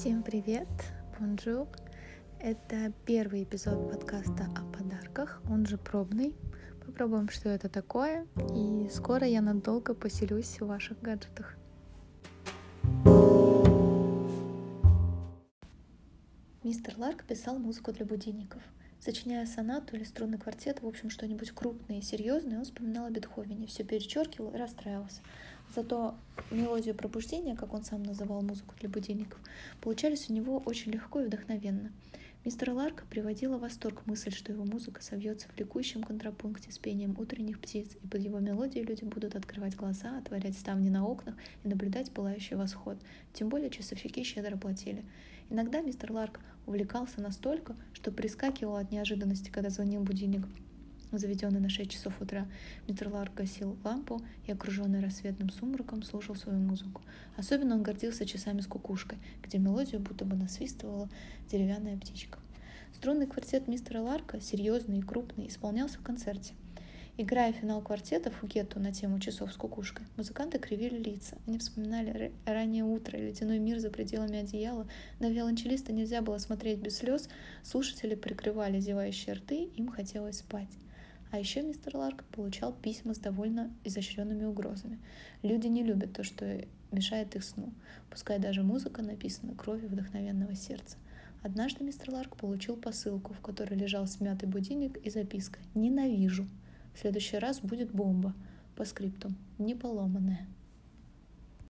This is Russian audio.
Всем привет, bonjour. Это первый эпизод подкаста о подарках, он же пробный. Попробуем, что это такое, и скоро я надолго поселюсь в ваших гаджетах. Мистер Ларк писал музыку для будильников. Сочиняя сонату или струнный квартет, в общем, что-нибудь крупное и серьезное, он вспоминал о Бетховене, все перечеркивал и расстраивался. Зато мелодию пробуждения, как он сам называл музыку для будильников, получались у него очень легко и вдохновенно. Мистер Ларка приводила в восторг мысль, что его музыка совьется в ликующем контрапункте с пением утренних птиц, и под его мелодией люди будут открывать глаза, отворять ставни на окнах и наблюдать пылающий восход. Тем более часовщики щедро платили. Иногда мистер Ларк увлекался настолько, что прискакивал от неожиданности, когда звонил будильник заведенный на 6 часов утра, мистер Ларк гасил лампу и, окруженный рассветным сумраком, слушал свою музыку. Особенно он гордился часами с кукушкой, где мелодию будто бы насвистывала деревянная птичка. Струнный квартет мистера Ларка, серьезный и крупный, исполнялся в концерте. Играя финал квартета Фукету на тему часов с кукушкой, музыканты кривили лица. Они вспоминали раннее утро, ледяной мир за пределами одеяла. На виолончелиста нельзя было смотреть без слез. Слушатели прикрывали зевающие рты, им хотелось спать. А еще мистер Ларк получал письма с довольно изощренными угрозами. Люди не любят то, что мешает их сну, пускай даже музыка написана кровью вдохновенного сердца. Однажды мистер Ларк получил посылку, в которой лежал смятый будильник и записка «Ненавижу». В следующий раз будет бомба. По скрипту. Не поломанная.